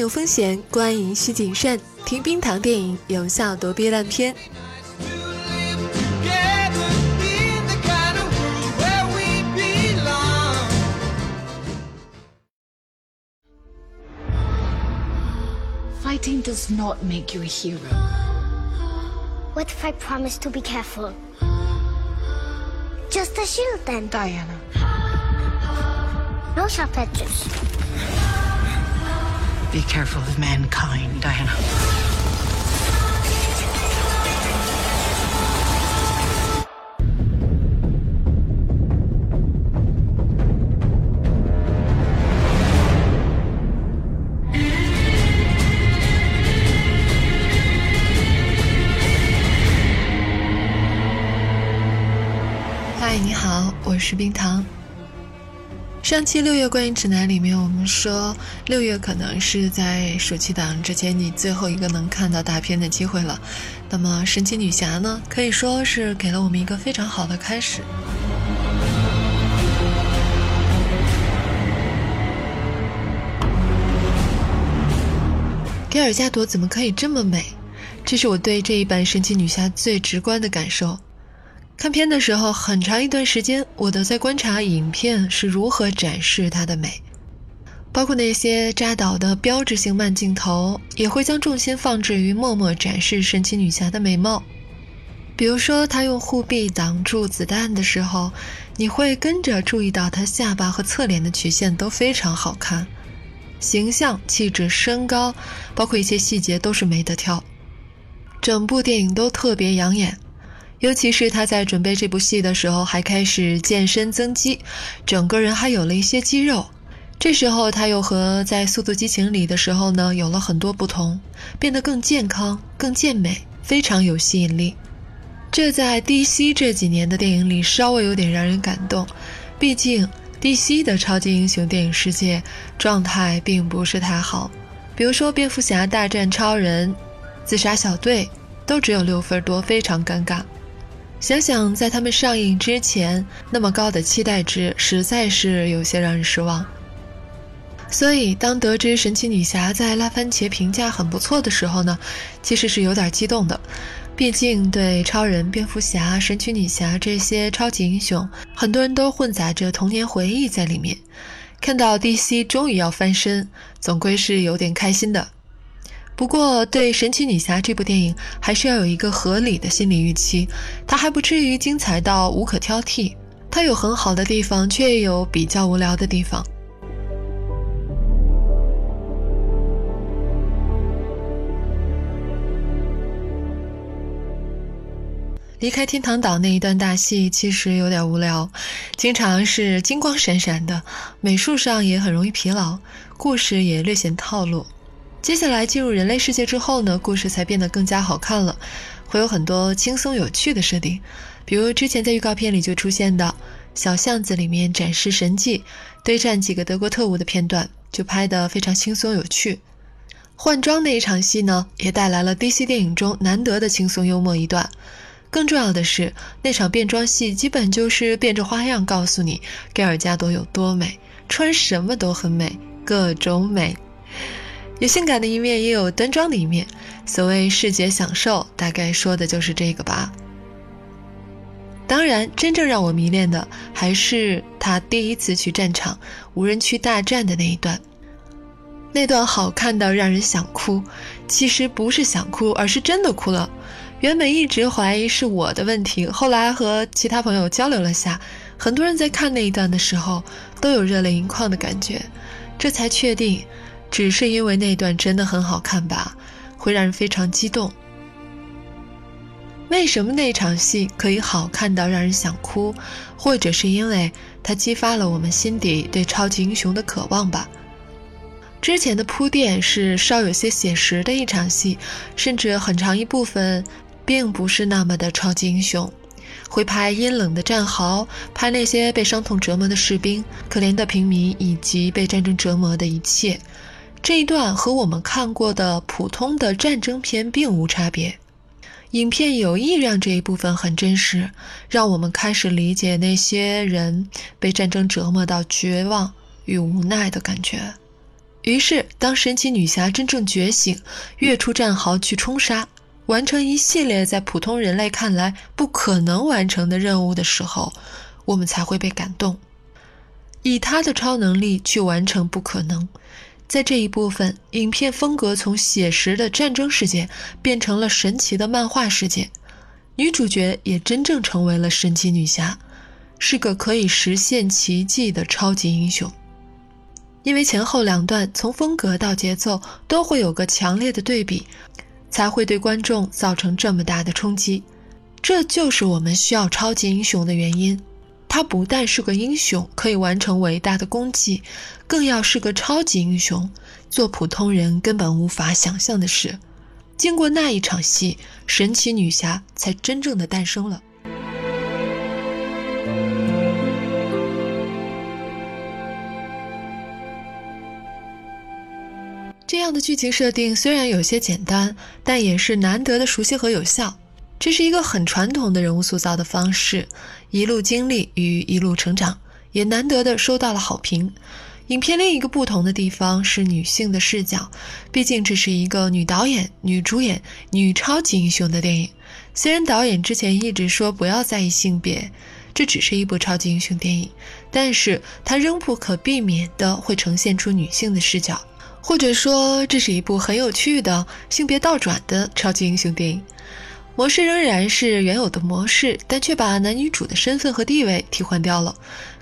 有风险，观影需谨慎。听冰糖电影，有效躲避烂片。Fighting does not make you a hero. What if I promise to be careful? Just a shield then. Diana. No sharp edges. Be careful of mankind, Diana. 嗨，你好，我是冰糖。 上期六月观影指南里面，我们说六月可能是在暑期档之前你最后一个能看到大片的机会了。那么神奇女侠呢，可以说是给了我们一个非常好的开始。盖尔加朵怎么可以这么美？这是我对这一版神奇女侠最直观的感受。看片的时候，很长一段时间我都在观察影片是如何展示它的美，包括那些扎导的标志性慢镜头，也会将重心放置于默默展示神奇女侠的美貌。比如说，她用护臂挡住子弹的时候，你会跟着注意到她下巴和侧脸的曲线都非常好看。形象、气质、身高，包括一些细节都是没得挑，整部电影都特别养眼。尤其是他在准备这部戏的时候，还开始健身增肌，整个人还有了一些肌肉。这时候他又和在《速度激情》里的时候呢有了很多不同，变得更健康、更健美，非常有吸引力。这在 DC 这几年的电影里稍微有点让人感动，毕竟。DC 的超级英雄电影世界状态并不是太好，比如说蝙蝠侠大战超人、自杀小队都只有六分多，非常尴尬。想想在他们上映之前那么高的期待值，实在是有些让人失望。所以当得知神奇女侠在拉番茄评价很不错的时候呢，其实是有点激动的。毕竟，对超人、蝙蝠侠、神奇女侠这些超级英雄，很多人都混杂着童年回忆在里面。看到 DC 终于要翻身，总归是有点开心的。不过，对神奇女侠这部电影，还是要有一个合理的心理预期，它还不至于精彩到无可挑剔。它有很好的地方，却也有比较无聊的地方。离开天堂岛那一段大戏其实有点无聊，经常是金光闪闪的，美术上也很容易疲劳，故事也略显套路。接下来进入人类世界之后呢，故事才变得更加好看了，会有很多轻松有趣的设定，比如之前在预告片里就出现的小巷子里面展示神迹、对战几个德国特务的片段，就拍得非常轻松有趣。换装那一场戏呢，也带来了 DC 电影中难得的轻松幽默一段。更重要的是，那场变装戏基本就是变着花样告诉你盖尔加朵有多美，穿什么都很美，各种美，有性感的一面，也有端庄的一面。所谓视觉享受，大概说的就是这个吧。当然，真正让我迷恋的还是他第一次去战场无人区大战的那一段，那段好看到让人想哭。其实不是想哭，而是真的哭了。原本一直怀疑是我的问题，后来和其他朋友交流了下，很多人在看那一段的时候都有热泪盈眶的感觉，这才确定，只是因为那段真的很好看吧，会让人非常激动。为什么那场戏可以好看到让人想哭？或者是因为它激发了我们心底对超级英雄的渴望吧？之前的铺垫是稍有些写实的一场戏，甚至很长一部分。并不是那么的超级英雄，会拍阴冷的战壕，拍那些被伤痛折磨的士兵、可怜的平民以及被战争折磨的一切。这一段和我们看过的普通的战争片并无差别。影片有意让这一部分很真实，让我们开始理解那些人被战争折磨到绝望与无奈的感觉。于是，当神奇女侠真正觉醒，跃出战壕去冲杀，完成一系列在普通人类看来不可能完成的任务的时候，我们才会被感动。以她的超能力去完成不可能，在这一部分，影片风格从写实的战争世界变成了神奇的漫画世界，女主角也真正成为了神奇女侠，是个可以实现奇迹的超级英雄。因为前后两段从风格到节奏都会有个强烈的对比，才会对观众造成这么大的冲击。这就是我们需要超级英雄的原因。他不但是个英雄，可以完成伟大的功绩，更要是个超级英雄，做普通人根本无法想象的事。经过那一场戏，神奇女侠才真正的诞生了。这样的剧情设定虽然有些简单，但也是难得的熟悉和有效。这是一个很传统的人物塑造的方式，一路经历与一路成长，也难得的收到了好评。影片另一个不同的地方是女性的视角，毕竟这是一个女导演、女主演、女超级英雄的电影。虽然导演之前一直说不要在意性别，这只是一部超级英雄电影，但是它仍不可避免的会呈现出女性的视角。或者说，这是一部很有趣的性别倒转的超级英雄电影。模式仍然是原有的模式，但却把男女主的身份和地位替换掉了。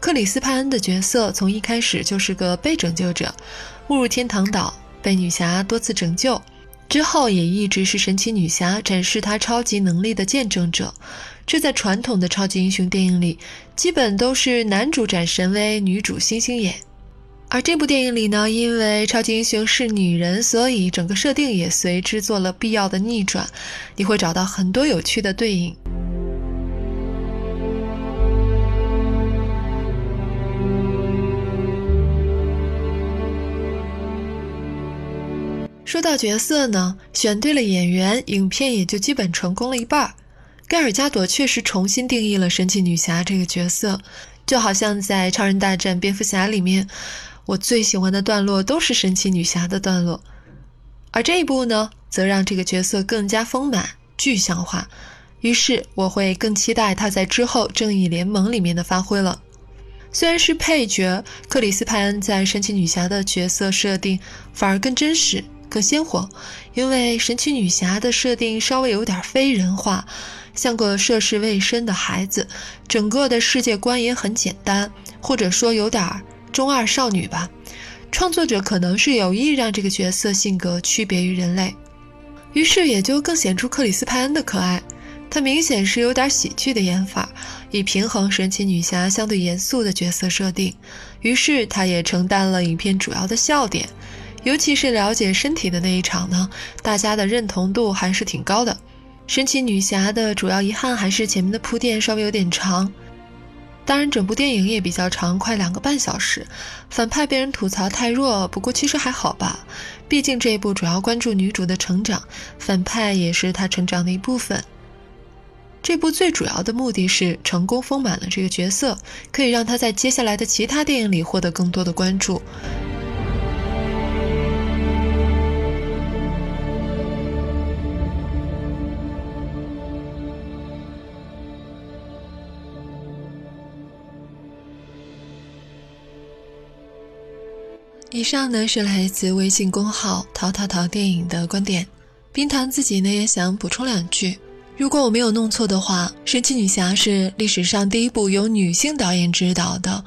克里斯·派恩的角色从一开始就是个被拯救者，误入天堂岛，被女侠多次拯救，之后也一直是神奇女侠展示她超级能力的见证者。这在传统的超级英雄电影里，基本都是男主展神威，女主星星眼。而这部电影里呢，因为超级英雄是女人，所以整个设定也随之做了必要的逆转。你会找到很多有趣的对应。说到角色呢，选对了演员，影片也就基本成功了一半。盖尔加朵确实重新定义了神奇女侠这个角色，就好像在《超人大战蝙蝠侠》里面。我最喜欢的段落都是神奇女侠的段落，而这一部呢，则让这个角色更加丰满、具象化。于是我会更期待她在之后《正义联盟》里面的发挥了。虽然是配角，克里斯·派恩在神奇女侠的角色设定反而更真实、更鲜活，因为神奇女侠的设定稍微有点非人化，像个涉世未深的孩子，整个的世界观也很简单，或者说有点儿。中二少女吧，创作者可能是有意让这个角色性格区别于人类，于是也就更显出克里斯·派恩的可爱。他明显是有点喜剧的演法，以平衡神奇女侠相对严肃的角色设定。于是他也承担了影片主要的笑点，尤其是了解身体的那一场呢，大家的认同度还是挺高的。神奇女侠的主要遗憾还是前面的铺垫稍微有点长。当然，整部电影也比较长，快两个半小时。反派被人吐槽太弱，不过其实还好吧。毕竟这一部主要关注女主的成长，反派也是她成长的一部分。这部最主要的目的是成功丰满了这个角色，可以让她在接下来的其他电影里获得更多的关注。以上呢是来自微信公号“淘淘淘电影”的观点。冰糖自己呢也想补充两句：如果我没有弄错的话，《神奇女侠》是历史上第一部由女性导演执导的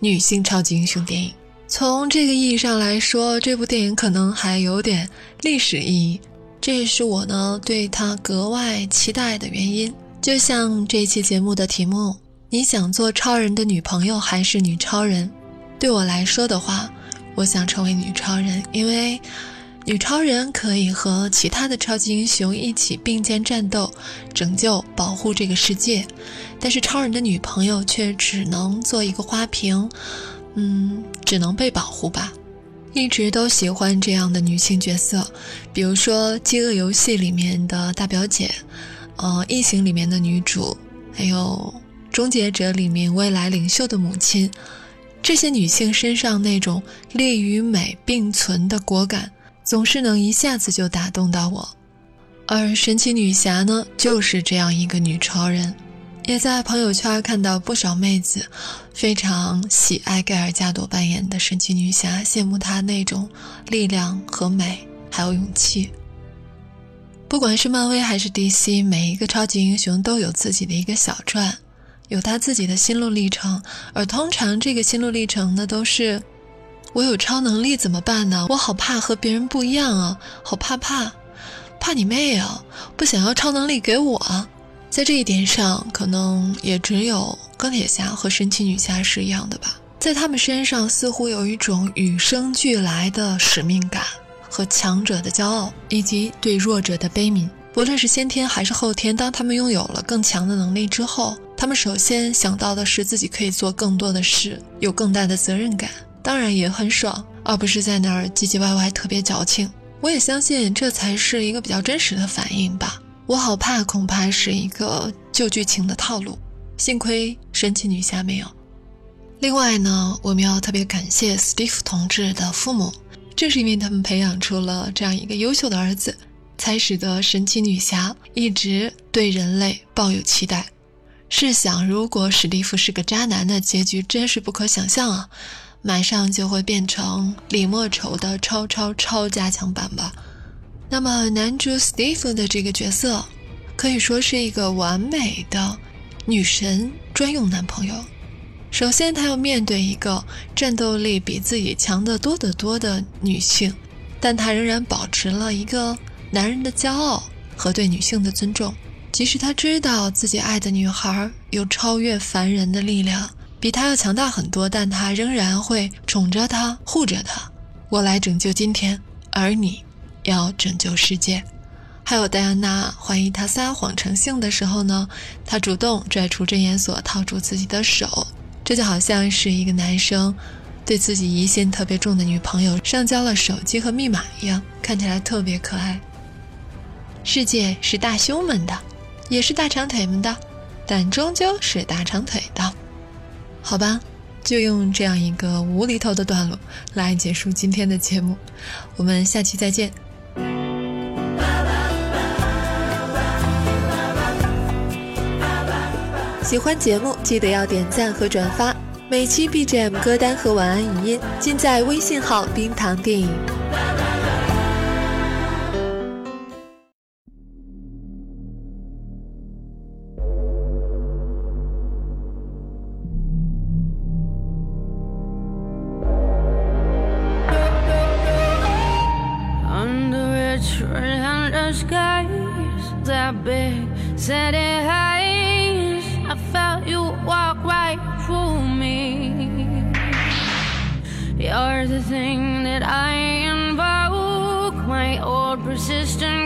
女性超级英雄电影。从这个意义上来说，这部电影可能还有点历史意义，这也是我呢对它格外期待的原因。就像这期节目的题目：“你想做超人的女朋友还是女超人？”对我来说的话。我想成为女超人，因为女超人可以和其他的超级英雄一起并肩战斗，拯救、保护这个世界。但是超人的女朋友却只能做一个花瓶，嗯，只能被保护吧。一直都喜欢这样的女性角色，比如说《饥饿游戏》里面的大表姐，呃，《异形》里面的女主，还有《终结者》里面未来领袖的母亲。这些女性身上那种力与美并存的果敢，总是能一下子就打动到我。而神奇女侠呢，就是这样一个女超人。也在朋友圈看到不少妹子非常喜爱盖尔加朵扮演的神奇女侠，羡慕她那种力量和美，还有勇气。不管是漫威还是 DC，每一个超级英雄都有自己的一个小传，有他自己的心路历程。而通常这个心路历程呢，都是我有超能力怎么办呢？我好怕和别人不一样啊，好怕怕，怕你妹啊！不想要超能力给我。在这一点上，可能也只有钢铁侠和神奇女侠是一样的吧。在他们身上，似乎有一种与生俱来的使命感和强者的骄傲，以及对弱者的悲悯。不论是先天还是后天，当他们拥有了更强的能力之后，他们首先想到的是自己可以做更多的事，有更大的责任感，当然也很爽，而不是在那儿唧唧歪歪，特别矫情。我也相信这才是一个比较真实的反应吧。我好怕，恐怕是一个旧剧情的套路。幸亏神奇女侠没有。另外呢，我们要特别感谢史蒂夫同志的父母，正是因为他们培养出了这样一个优秀的儿子，才使得神奇女侠一直对人类抱有期待。试想，如果史蒂夫是个渣男的结局，真是不可想象啊！马上就会变成李莫愁的超超超加强版吧。那么，男主 Steve 的这个角色，可以说是一个完美的女神专用男朋友。首先，他要面对一个战斗力比自己强得多得多的女性，但他仍然保持了一个男人的骄傲和对女性的尊重。即使他知道自己爱的女孩有超越凡人的力量，比他要强大很多，但他仍然会宠着她，护着她。我来拯救今天，而你。要拯救世界，还有戴安娜怀疑他撒谎成性的时候呢，他主动拽出真言锁套住自己的手，这就好像是一个男生对自己疑心特别重的女朋友上交了手机和密码一样，看起来特别可爱。世界是大胸们的，也是大长腿们的，但终究是大长腿的，好吧。就用这样一个无厘头的段落来结束今天的节目，我们下期再见。喜欢节目记得要点赞和转发，每期 BGM 歌单和晚安语音尽在微信号“冰糖电影”。The thing that I invoke, my old persistent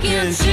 can see.